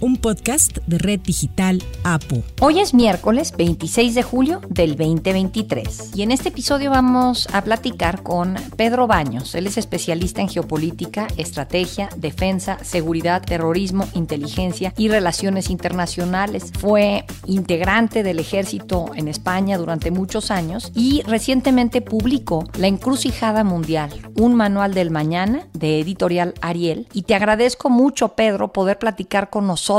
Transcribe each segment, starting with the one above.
un podcast de Red Digital APO. Hoy es miércoles 26 de julio del 2023 y en este episodio vamos a platicar con Pedro Baños. Él es especialista en geopolítica, estrategia, defensa, seguridad, terrorismo, inteligencia y relaciones internacionales. Fue integrante del ejército en España durante muchos años y recientemente publicó La encrucijada mundial, un manual del mañana de editorial Ariel. Y te agradezco mucho, Pedro, poder platicar con nosotros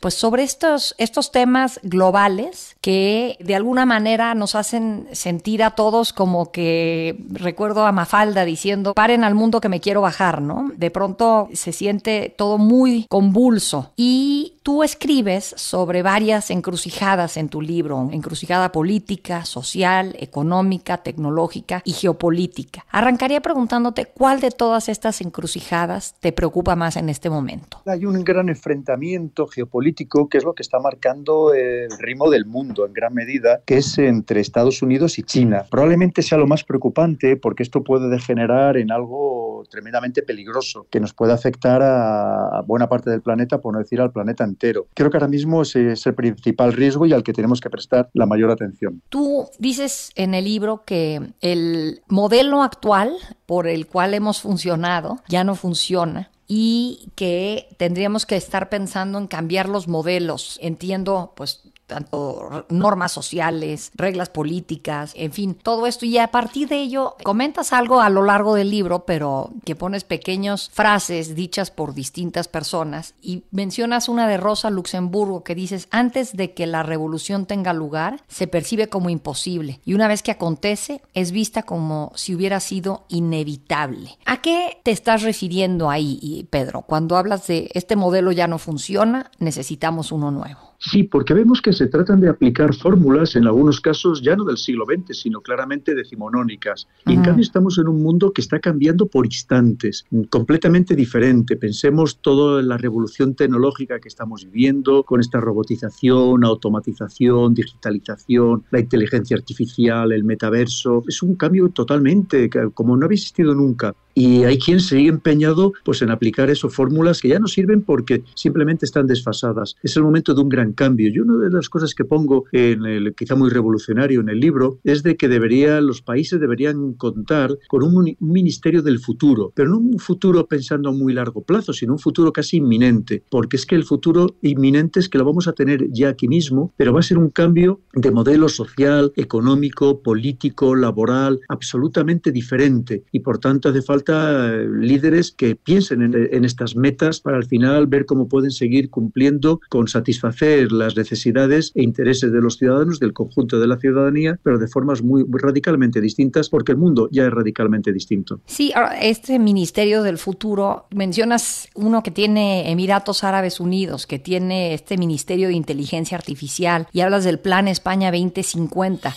pues sobre estos, estos temas globales que de alguna manera nos hacen sentir a todos como que recuerdo a Mafalda diciendo, paren al mundo que me quiero bajar, ¿no? De pronto se siente todo muy convulso y Tú escribes sobre varias encrucijadas en tu libro, encrucijada política, social, económica, tecnológica y geopolítica. Arrancaría preguntándote cuál de todas estas encrucijadas te preocupa más en este momento. Hay un gran enfrentamiento geopolítico que es lo que está marcando el ritmo del mundo en gran medida, que es entre Estados Unidos y China. Probablemente sea lo más preocupante porque esto puede degenerar en algo tremendamente peligroso que nos puede afectar a buena parte del planeta, por no decir al planeta entero Creo que ahora mismo ese es el principal riesgo y al que tenemos que prestar la mayor atención. Tú dices en el libro que el modelo actual por el cual hemos funcionado ya no funciona y que tendríamos que estar pensando en cambiar los modelos. Entiendo, pues tanto normas sociales, reglas políticas, en fin, todo esto. Y a partir de ello comentas algo a lo largo del libro, pero que pones pequeñas frases dichas por distintas personas y mencionas una de Rosa Luxemburgo que dices, antes de que la revolución tenga lugar, se percibe como imposible y una vez que acontece, es vista como si hubiera sido inevitable. ¿A qué te estás refiriendo ahí, Pedro, cuando hablas de este modelo ya no funciona, necesitamos uno nuevo? Sí, porque vemos que se tratan de aplicar fórmulas, en algunos casos ya no del siglo XX, sino claramente decimonónicas. Y en cambio estamos en un mundo que está cambiando por instantes, completamente diferente. Pensemos toda la revolución tecnológica que estamos viviendo con esta robotización, automatización, digitalización, la inteligencia artificial, el metaverso. Es un cambio totalmente, como no había existido nunca. Y hay quien sigue empeñado pues, en aplicar esas fórmulas que ya no sirven porque simplemente están desfasadas. Es el momento de un gran cambio. Y una de las cosas que pongo, en el, quizá muy revolucionario en el libro, es de que debería, los países deberían contar con un, ministerio del futuro, pero no un futuro pensando a muy largo plazo, sino un futuro casi inminente, porque es que el futuro inminente es que lo vamos a tener ya aquí mismo, pero va a ser un cambio de modelo social, económico, político, laboral, absolutamente diferente. Y por tanto hace falta líderes que piensen en, estas metas para al final ver cómo pueden seguir cumpliendo con satisfacer las necesidades e intereses de los ciudadanos, del conjunto de la ciudadanía, pero de formas muy, radicalmente distintas, porque el mundo ya es radicalmente distinto. Sí, este Ministerio del Futuro, mencionas uno que tiene Emiratos Árabes Unidos, que tiene este Ministerio de Inteligencia Artificial, y hablas del Plan España 2050.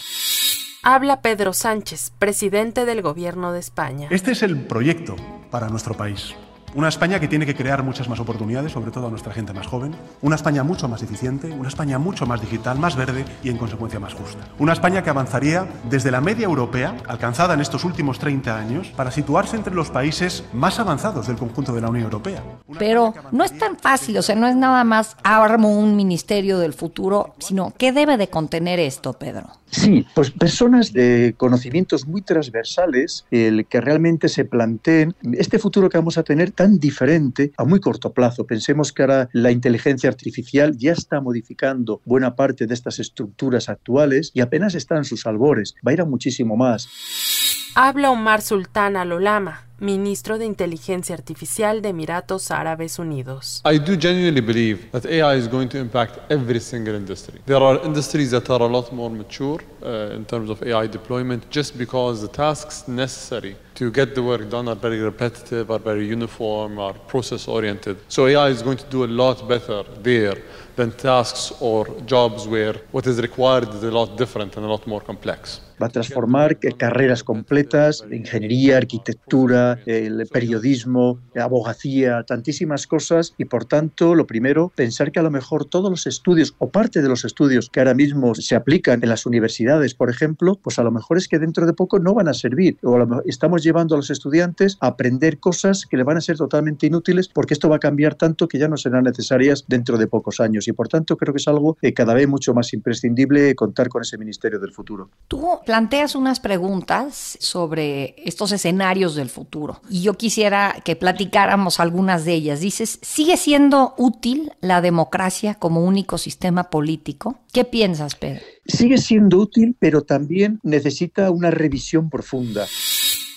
Habla Pedro Sánchez, presidente del Gobierno de España. Este es el proyecto para nuestro país. Una España que tiene que crear muchas más oportunidades, sobre todo a nuestra gente más joven. Una España mucho más eficiente, una España mucho más digital, más verde y en consecuencia más justa. Una España que avanzaría desde la media europea, alcanzada en estos últimos 30 años, para situarse entre los países más avanzados del conjunto de la Unión Europea. Pero no es tan fácil, o sea, no es nada más armo un ministerio del futuro, sino ¿qué debe de contener esto, Pedro? Sí, pues personas de conocimientos muy transversales el que realmente se planteen este futuro que vamos a tener tan diferente a muy corto plazo. Pensemos que ahora la inteligencia artificial ya está modificando buena parte de estas estructuras actuales y apenas está en sus albores. Va a ir a muchísimo más. Habla Omar Sultán Al-Olama, ministro de Inteligencia Artificial de Emiratos Árabes Unidos. I do genuinely believe that AI is going to impact every single industry. There are industries that are a lot more mature uh, in terms of AI deployment just because the tasks necessary to get the work done are very repetitive, are very uniform, are process oriented. So AI is going to do a lot better there than tasks or jobs where what is required is a lot different and a lot more complex. Va a transformar carreras completas, ingeniería, arquitectura, política, el periodismo, abogacía, tantísimas cosas. Y por tanto lo primero, pensar que a lo mejor todos los estudios o parte de los estudios que ahora mismo se aplican en las universidades, por ejemplo, pues a lo mejor es que dentro de poco no van a servir. O estamos llevando a los estudiantes a aprender cosas que le van a ser totalmente inútiles porque esto va a cambiar tanto que ya no serán necesarias dentro de pocos años. Y por tanto creo que es algo eh, cada vez mucho más imprescindible contar con ese Ministerio del Futuro. Tú planteas unas preguntas sobre estos escenarios del futuro y yo quisiera que platicáramos algunas de ellas. Dices, ¿sigue siendo útil la democracia como único sistema político? ¿Qué piensas, Pedro? Sigue siendo útil, pero también necesita una revisión profunda.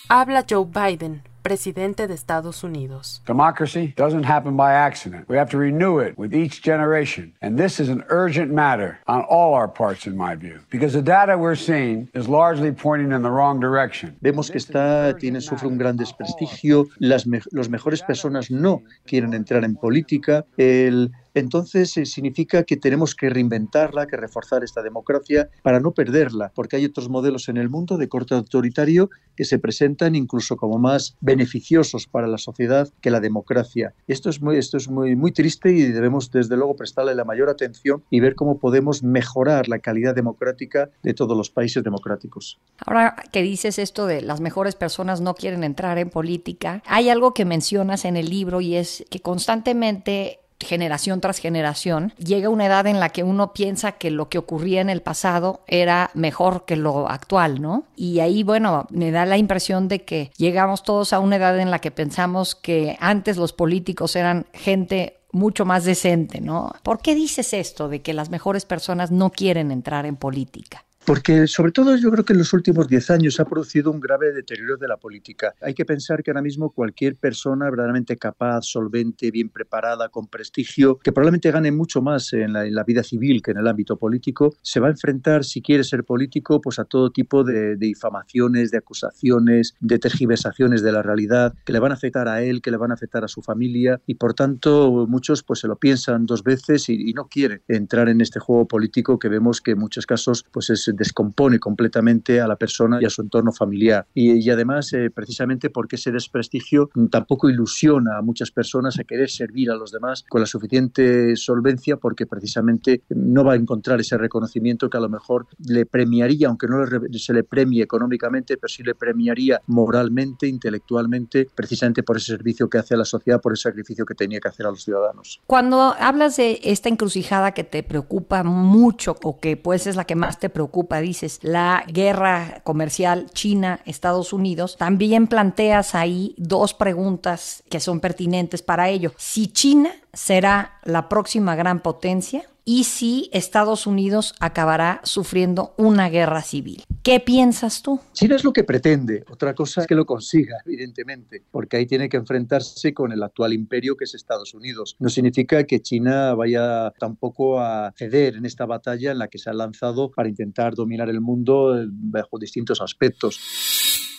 Habla Joe Biden presidente de Estados Unidos. Democracy doesn't happen by accident. We have to renew it with each generation. And this is an urgent matter on all our parts, in my view, because the data we're seeing is largely pointing in the wrong direction. Vemos que está, tiene, sufre un gran desprestigio. Las me, los mejores personas no quieren entrar en política. El entonces eh, significa que tenemos que reinventarla, que reforzar esta democracia para no perderla, porque hay otros modelos en el mundo de corte autoritario que se presentan incluso como más beneficiosos para la sociedad que la democracia. Esto es muy, esto es muy, muy triste y debemos desde luego prestarle la mayor atención y ver cómo podemos mejorar la calidad democrática de todos los países democráticos. Ahora que dices esto de las mejores personas no quieren entrar en política, hay algo que mencionas en el libro y es que constantemente generación tras generación, llega una edad en la que uno piensa que lo que ocurría en el pasado era mejor que lo actual, ¿no? Y ahí, bueno, me da la impresión de que llegamos todos a una edad en la que pensamos que antes los políticos eran gente mucho más decente, ¿no? ¿Por qué dices esto de que las mejores personas no quieren entrar en política? Porque sobre todo yo creo que en los últimos 10 años ha producido un grave deterioro de la política. Hay que pensar que ahora mismo cualquier persona verdaderamente capaz, solvente, bien preparada, con prestigio, que probablemente gane mucho más en la, vida civil que en el ámbito político, se va a enfrentar, si quiere ser político, pues a todo tipo de, difamaciones, de acusaciones, de tergiversaciones de la realidad, que le van a afectar a él, que le van a afectar a su familia y por tanto muchos pues se lo piensan dos veces y, y no quieren entrar en este juego político que vemos que en muchos casos pues es descompone completamente a la persona y a su entorno familiar. Y, además, eh, precisamente porque ese desprestigio tampoco ilusiona a muchas personas a querer servir a los demás con la suficiente solvencia porque precisamente no va a encontrar ese reconocimiento que a lo mejor le premiaría, aunque no se le premie económicamente, pero sí le premiaría moralmente, intelectualmente, precisamente por ese servicio que hace a la sociedad, por ese sacrificio que tenía que hacer a los ciudadanos. Cuando hablas de esta encrucijada que te preocupa mucho o que pues es la que más te preocupa, dices, la guerra comercial China-Estados Unidos, también planteas ahí dos preguntas que son pertinentes para ello. Si China será la próxima gran potencia y si Estados Unidos acabará sufriendo una guerra civil. ¿Qué piensas tú? China es lo que pretende, otra cosa es que lo consiga, evidentemente, porque ahí tiene que enfrentarse con el actual imperio que es Estados Unidos. No significa que China vaya tampoco a ceder en esta batalla en la que se ha lanzado para intentar dominar el mundo eh, bajo distintos aspectos.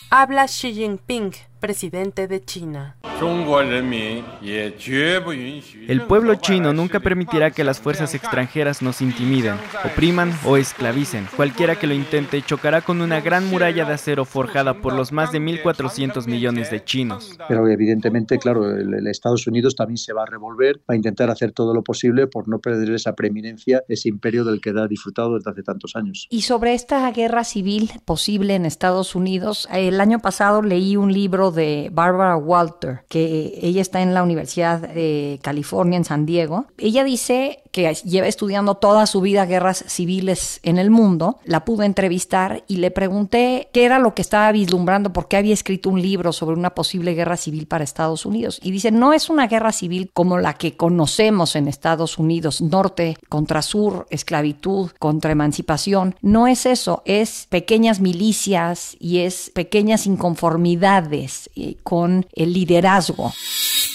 Habla Xi Jinping presidente de China. El pueblo chino nunca permitirá que las fuerzas extranjeras nos intimiden, opriman o esclavicen. Cualquiera que lo intente chocará con una gran muralla de acero forjada por los más de 1.400 millones de chinos. Pero evidentemente, claro, el, Estados Unidos también se va a revolver, va a intentar hacer todo lo posible por no perder esa preeminencia, ese imperio del que ha disfrutado desde hace tantos años. Y sobre esta guerra civil posible en Estados Unidos, el año pasado leí un libro de Barbara Walter, que ella está en la Universidad de California en San Diego. Ella dice que lleva estudiando toda su vida guerras civiles en el mundo. La pude entrevistar y le pregunté qué era lo que estaba vislumbrando, porque había escrito un libro sobre una posible guerra civil para Estados Unidos. Y dice, no es una guerra civil como la que conocemos en Estados Unidos, norte contra sur, esclavitud contra emancipación. No es eso, es pequeñas milicias y es pequeñas inconformidades con el liderazgo.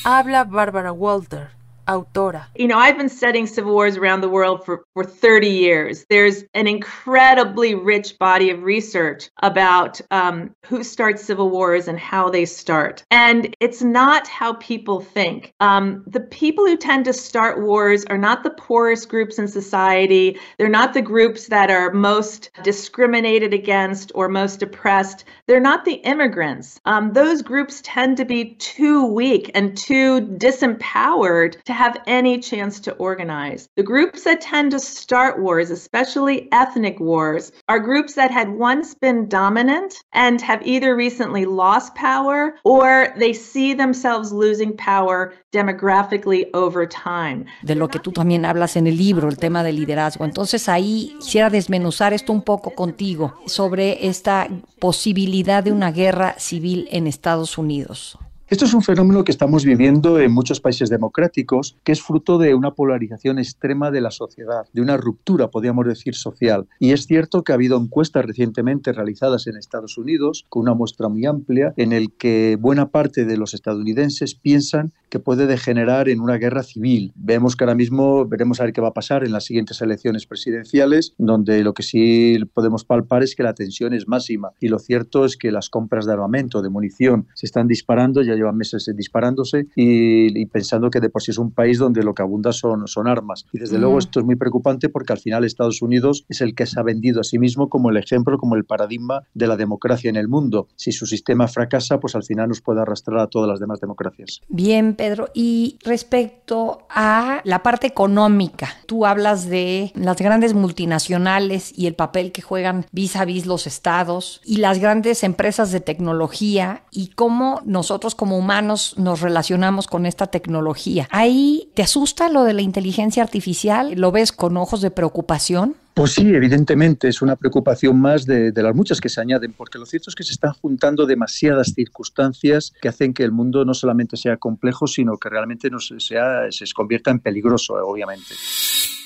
Habla Bárbara Walter autora. You know, I've been studying civil wars around the world for, for 30 years. There's an incredibly rich body of research about um, who starts civil wars and how they start. And it's not how people think. Um, the people who tend to start wars are not the poorest groups in society, they're not the groups that are most discriminated against or most oppressed. They're not the immigrants. Um, those groups tend to be too weak and too disempowered to have any chance to organize. The groups that tend to start wars, especially ethnic wars, are groups that had once been dominant and have either recently lost power or they see themselves losing power demographically over time. De lo que tú también hablas en el libro, el tema del liderazgo. Entonces ahí quisiera desmenuzar esto un poco contigo sobre esta posibilidad de una guerra civil en Estados Unidos. Esto es un fenómeno que estamos viviendo en muchos países democráticos, que es fruto de una polarización extrema de la sociedad, de una ruptura, podríamos decir, social. Y es cierto que ha habido encuestas recientemente realizadas en Estados Unidos, con una muestra muy amplia, en el que buena parte de los estadounidenses piensan que puede degenerar en una guerra civil. Vemos que ahora mismo veremos a ver qué va a pasar en las siguientes elecciones presidenciales, donde lo que sí podemos palpar es que la tensión es máxima. Y lo cierto es que las compras de armamento, de munición, se están disparando, ya llevan meses disparándose y, y pensando que de por sí es un país donde lo que abunda son, son armas. Y desde luego esto es muy preocupante porque al final Estados Unidos es el que se ha vendido a sí mismo como el ejemplo, como el paradigma de la democracia en el mundo. Si su sistema fracasa, pues al final nos puede arrastrar a todas las demás democracias. Bien, Pedro. Y respecto a la parte económica, tú hablas de las grandes multinacionales y el papel que juegan vis a vis los estados y las grandes empresas de tecnología y cómo nosotros como humanos nos relacionamos con esta tecnología. ¿Ahí te asusta lo de la inteligencia artificial? ¿Lo ves con ojos de preocupación? Pues sí, evidentemente es una preocupación más de, de, las muchas que se añaden, porque lo cierto es que se están juntando demasiadas circunstancias que hacen que el mundo no solamente sea complejo, sino que realmente no sea, se convierta en peligroso, obviamente.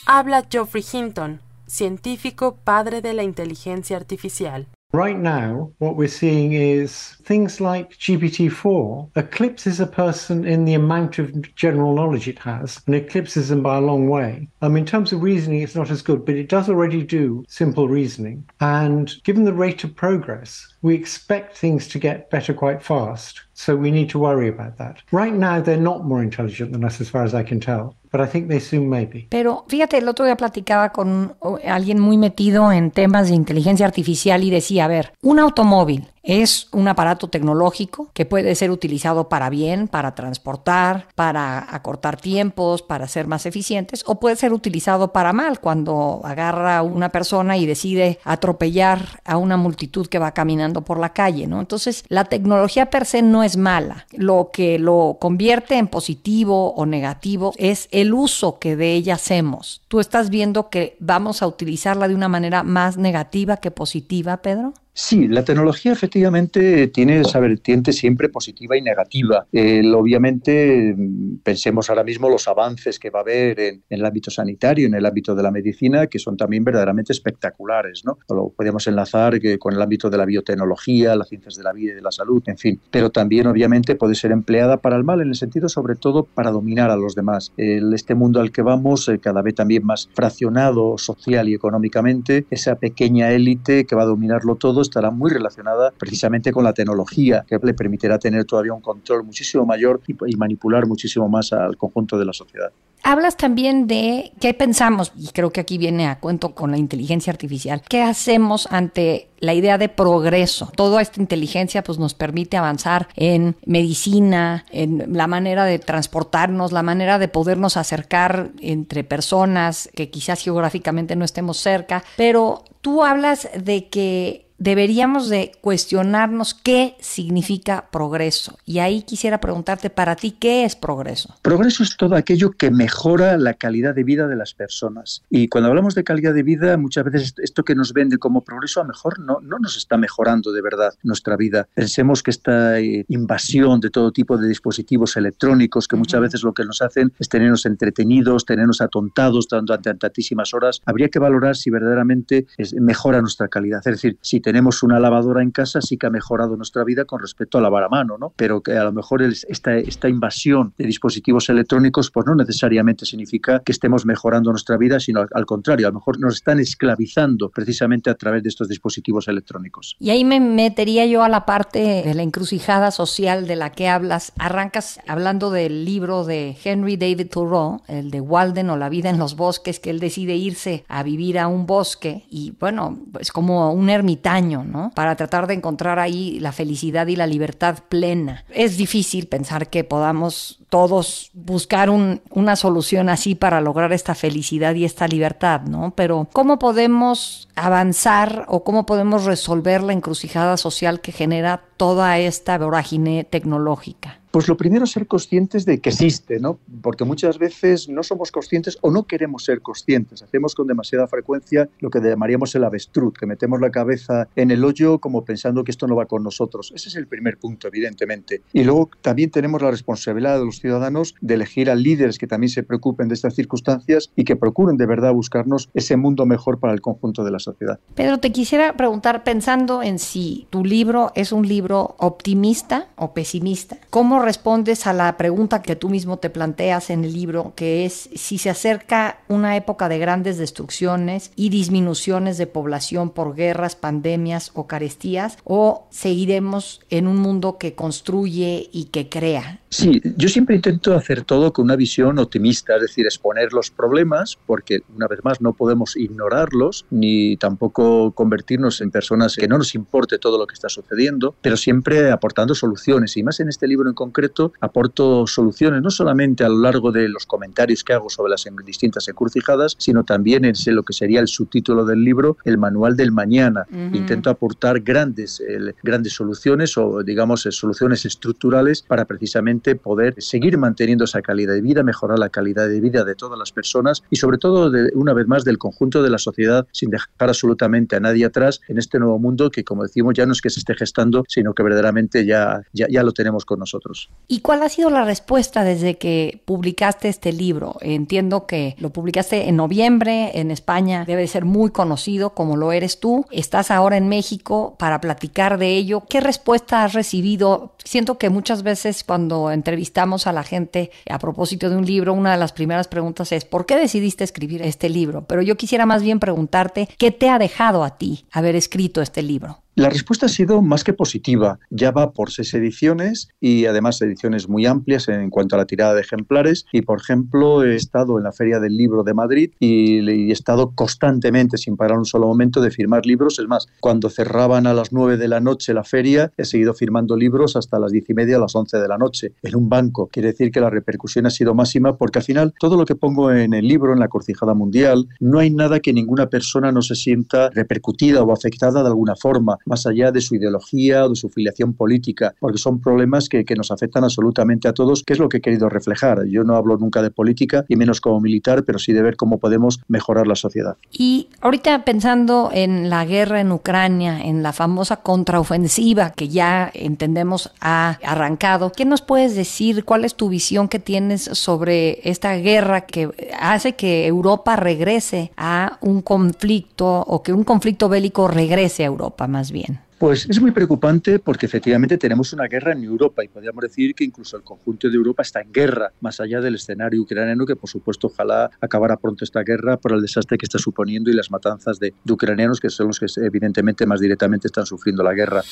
Habla Geoffrey Hinton, científico padre de la inteligencia artificial. Right now, what we're seeing is things like GPT-4 eclipses a person in the amount of general knowledge it has and eclipses them by a long way. Um, in terms of reasoning, it's not as good, but it does already do simple reasoning. And given the rate of progress, we expect things to get better quite fast. So we need to worry about that. Right now, they're not more intelligent than us, as far as I can tell. But I think they soon may be. Pero fíjate, el otro día platicaba con alguien muy metido en temas de inteligencia artificial y decía, a ver, un automóvil es un aparato tecnológico que puede ser utilizado para bien, para transportar, para acortar tiempos, para ser más eficientes, o puede ser utilizado para mal, cuando agarra una persona y decide atropellar a una multitud que va caminando por la calle, ¿no? Entonces, la tecnología per se no es mala. Lo que lo convierte en positivo o negativo es el uso que de ella hacemos. ¿Tú estás viendo que vamos a utilizarla de una manera más negativa que positiva, Pedro? Sí, la tecnología efectivamente tiene esa vertiente siempre positiva y negativa. Obviamente, pensemos ahora mismo los avances que va a haber en, en, el ámbito sanitario, en el ámbito de la medicina, que son también verdaderamente espectaculares. ¿no? Lo podemos enlazar que, con el ámbito de la biotecnología, las ciencias de la vida y de la salud, en fin. Pero también, obviamente, puede ser empleada para el mal, en el sentido, sobre todo, para dominar a los demás. El, este mundo al que vamos, eh, cada vez también más fraccionado social y económicamente, esa pequeña élite que va a dominarlo todo estará muy relacionada precisamente con la tecnología, que le permitirá tener todavía un control muchísimo mayor y, manipular muchísimo más al conjunto de la sociedad. Hablas también de qué pensamos, y creo que aquí viene a cuento con la inteligencia artificial, qué hacemos ante la idea de progreso. Toda esta inteligencia pues, nos permite avanzar en medicina, en la manera de transportarnos, la manera de podernos acercar entre personas que quizás geográficamente no estemos cerca, pero tú hablas de que deberíamos de cuestionarnos qué significa progreso. Y ahí quisiera preguntarte para ti, ¿qué es progreso? Progreso es todo aquello que mejora la calidad de vida de las personas. Y cuando hablamos de calidad de vida, muchas veces esto que nos vende como progreso a mejor no, no nos está mejorando de verdad nuestra vida. Pensemos que esta eh, invasión de todo tipo de dispositivos electrónicos, que muchas veces lo que nos hacen es tenernos entretenidos, tenernos atontados durante tantísimas horas, habría que valorar si verdaderamente es, mejora nuestra calidad. Es decir, si te tenemos una lavadora en casa sí que ha mejorado nuestra vida con respecto a lavar a mano, ¿no? Pero que a lo mejor esta, esta invasión de dispositivos electrónicos pues no necesariamente significa que estemos mejorando nuestra vida, sino al, al contrario, a lo mejor nos están esclavizando precisamente a través de estos dispositivos electrónicos. Y ahí me metería yo a la parte de la encrucijada social de la que hablas. Arrancas hablando del libro de Henry David Thoreau, el de Walden o La vida en los bosques, que él decide irse a vivir a un bosque y bueno, es como un ermitaño, ¿no? Para tratar de encontrar ahí la felicidad y la libertad plena. Es difícil pensar que podamos todos buscar un, una solución así para lograr esta felicidad y esta libertad, ¿no? Pero ¿cómo podemos avanzar o cómo podemos resolver la encrucijada social que genera toda esta vorágine tecnológica? Pues lo primero ser conscientes de que existe, ¿no? Porque muchas veces no somos conscientes o no queremos ser conscientes. Hacemos con demasiada frecuencia lo que llamaríamos el avestruz, que metemos la cabeza en el hoyo como pensando que esto no va con nosotros. Ese es el primer punto, evidentemente. Y luego también tenemos la responsabilidad de los ciudadanos de elegir a líderes que también se preocupen de estas circunstancias y que procuren de verdad buscarnos ese mundo mejor para el conjunto de la sociedad. Pedro, te quisiera preguntar, pensando en si tu libro es un libro optimista o pesimista, ¿cómo respondes a la pregunta que tú mismo te planteas en el libro, que es si se acerca una época de grandes destrucciones y disminuciones de población por guerras, pandemias o carestías, o seguiremos en un mundo que construye y que crea? Sí, yo siempre intento hacer todo con una visión optimista, es decir, exponer los problemas, porque una vez más no podemos ignorarlos, ni tampoco convertirnos en personas que no nos importe todo lo que está sucediendo, pero siempre aportando soluciones. Y más en este libro en concreto, aporto soluciones no solamente a lo largo de los comentarios que hago sobre las distintas encrucijadas, sino también en lo que sería el subtítulo del libro, el manual del mañana. Uh -huh. Intento aportar grandes, eh, grandes soluciones o, digamos, soluciones estructurales para precisamente poder seguir manteniendo esa calidad de vida, mejorar la calidad de vida de todas las personas y sobre todo, de, una vez más, del conjunto de la sociedad sin dejar absolutamente a nadie atrás en este nuevo mundo que, como decimos, ya no es que se esté gestando, sino que verdaderamente ya, ya, ya lo tenemos con nosotros. ¿Y cuál ha sido la respuesta desde que publicaste este libro? Entiendo que lo publicaste en noviembre, en España debe ser muy conocido como lo eres tú. Estás ahora en México para platicar de ello. ¿Qué respuesta has recibido? Siento que muchas veces cuando entrevistamos a la gente a propósito de un libro, una de las primeras preguntas es, ¿por qué decidiste escribir este libro? Pero yo quisiera más bien preguntarte, ¿qué te ha dejado a ti haber escrito este libro? La respuesta ha sido más que positiva. Ya va por seis ediciones y además ediciones muy amplias en cuanto a la tirada de ejemplares. Y por ejemplo, he estado en la Feria del Libro de Madrid y he estado constantemente, sin parar un solo momento, de firmar libros. Es más, cuando cerraban a las nueve de la noche la feria, he seguido firmando libros hasta las diez y media, las once de la noche, en un banco. Quiere decir que la repercusión ha sido máxima porque al final todo lo que pongo en el libro, en la Corcijada Mundial, no hay nada que ninguna persona no se sienta repercutida o afectada de alguna forma más allá de su ideología o de su filiación política, porque son problemas que, nos afectan absolutamente a todos, que es lo que he querido reflejar. Yo no hablo nunca de política, y menos como militar, pero sí de ver cómo podemos mejorar la sociedad. Y ahorita pensando en la guerra en Ucrania, en la famosa contraofensiva que ya entendemos ha arrancado, ¿qué nos puedes decir? ¿Cuál es tu visión que tienes sobre esta guerra que hace que Europa regrese a un conflicto o que un conflicto bélico regrese a Europa más bien? Pues es muy preocupante porque efectivamente tenemos una guerra en Europa y podríamos decir que incluso el conjunto de Europa está en guerra, más allá del escenario ucraniano, que por supuesto ojalá acabara pronto esta guerra por el desastre que está suponiendo y las matanzas de, de ucranianos, que son los que evidentemente más directamente están sufriendo la guerra.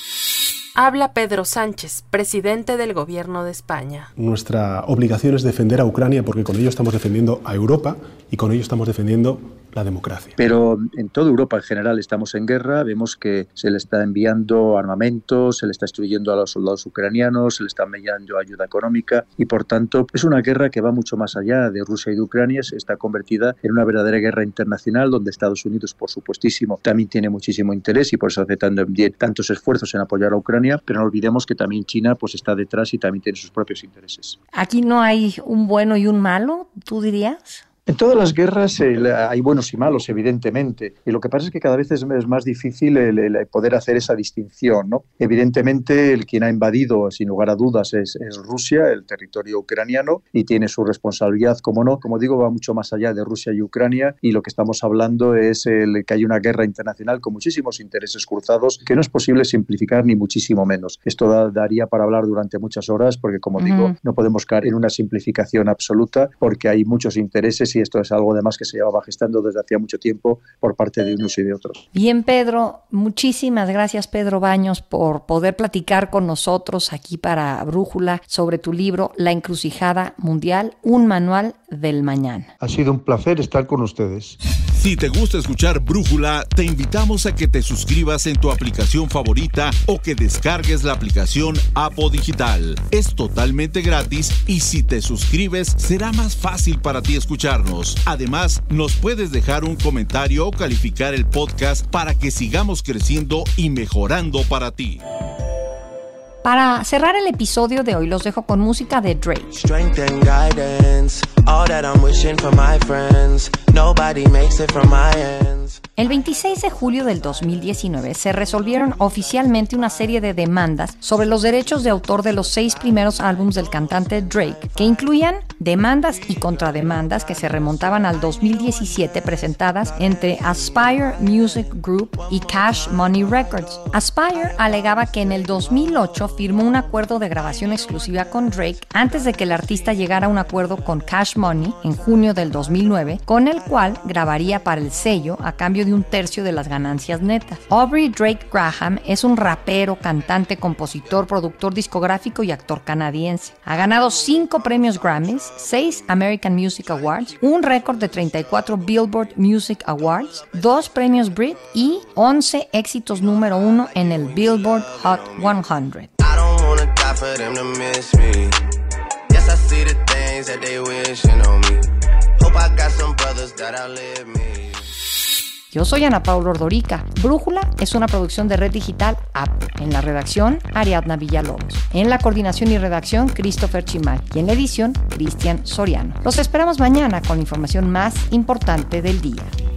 Habla Pedro Sánchez, presidente del Gobierno de España. Nuestra obligación es defender a Ucrania porque con ello estamos defendiendo a Europa y con ello estamos defendiendo la democracia. Pero en toda Europa en general estamos en guerra, vemos que se le está enviando armamento, se le está destruyendo a los soldados ucranianos, se le está enviando ayuda económica y por tanto es una guerra que va mucho más allá de Rusia y de Ucrania, se está convertida en una verdadera guerra internacional donde Estados Unidos, por supuestísimo, también tiene muchísimo interés y por eso hace tantos esfuerzos en apoyar a Ucrania, pero no olvidemos que también China pues está detrás y también tiene sus propios intereses. Aquí no hay un bueno y un malo, tú dirías. En todas las guerras hay buenos y malos, evidentemente, y lo que pasa es que cada vez es, más difícil el, poder hacer esa distinción. ¿no? Evidentemente, el quien ha invadido, sin lugar a dudas, es, Rusia, el territorio ucraniano, y tiene su responsabilidad, como no, como digo, va mucho más allá de Rusia y Ucrania, y lo que estamos hablando es el, que hay una guerra internacional con muchísimos intereses cruzados que no es posible simplificar ni muchísimo menos. Esto daría para hablar durante muchas horas, porque como digo, no podemos caer en una simplificación absoluta, porque hay muchos intereses y esto es algo además que se llevaba gestando desde hacía mucho tiempo por parte de unos y de otros. Bien, Pedro, muchísimas gracias, Pedro Baños, por poder platicar con nosotros aquí para Brújula sobre tu libro La encrucijada mundial, un manual del mañana. Ha sido un placer estar con ustedes. Si te gusta escuchar Brújula, te invitamos a que te suscribas en tu aplicación favorita o que descargues la aplicación Apo Digital. Es totalmente gratis y si te suscribes será más fácil para ti escucharnos. Además, nos puedes dejar un comentario o calificar el podcast para que sigamos creciendo y mejorando para ti. Para cerrar el episodio de hoy los dejo con música de Drake. El 26 de julio del 2019 se resolvieron oficialmente una serie de demandas sobre los derechos de autor de los seis primeros álbumes del cantante Drake, que incluían demandas y contrademandas que se remontaban al 2017 presentadas entre Aspire Music Group y Cash Money Records. Aspire alegaba que en el 2008 firmó un acuerdo de grabación exclusiva con Drake antes de que el artista llegara a un acuerdo con Cash Money en junio del 2009, con el cual grabaría para el sello cambio de un tercio de las ganancias netas. Aubrey Drake Graham es un rapero, cantante, compositor, productor discográfico y actor canadiense. Ha ganado 5 premios Grammys, 6 American Music Awards, un récord de 34 Billboard Music Awards, 2 premios Brit y 11 éxitos número 1 en el Billboard Hot 100. Yo soy Ana Paula Ordorica. Brújula es una producción de Red Digital App. En la redacción, Ariadna Villalobos. En la coordinación y redacción, Christopher Chimal. Y en la edición, Cristian Soriano. Los esperamos mañana con la información más importante del día.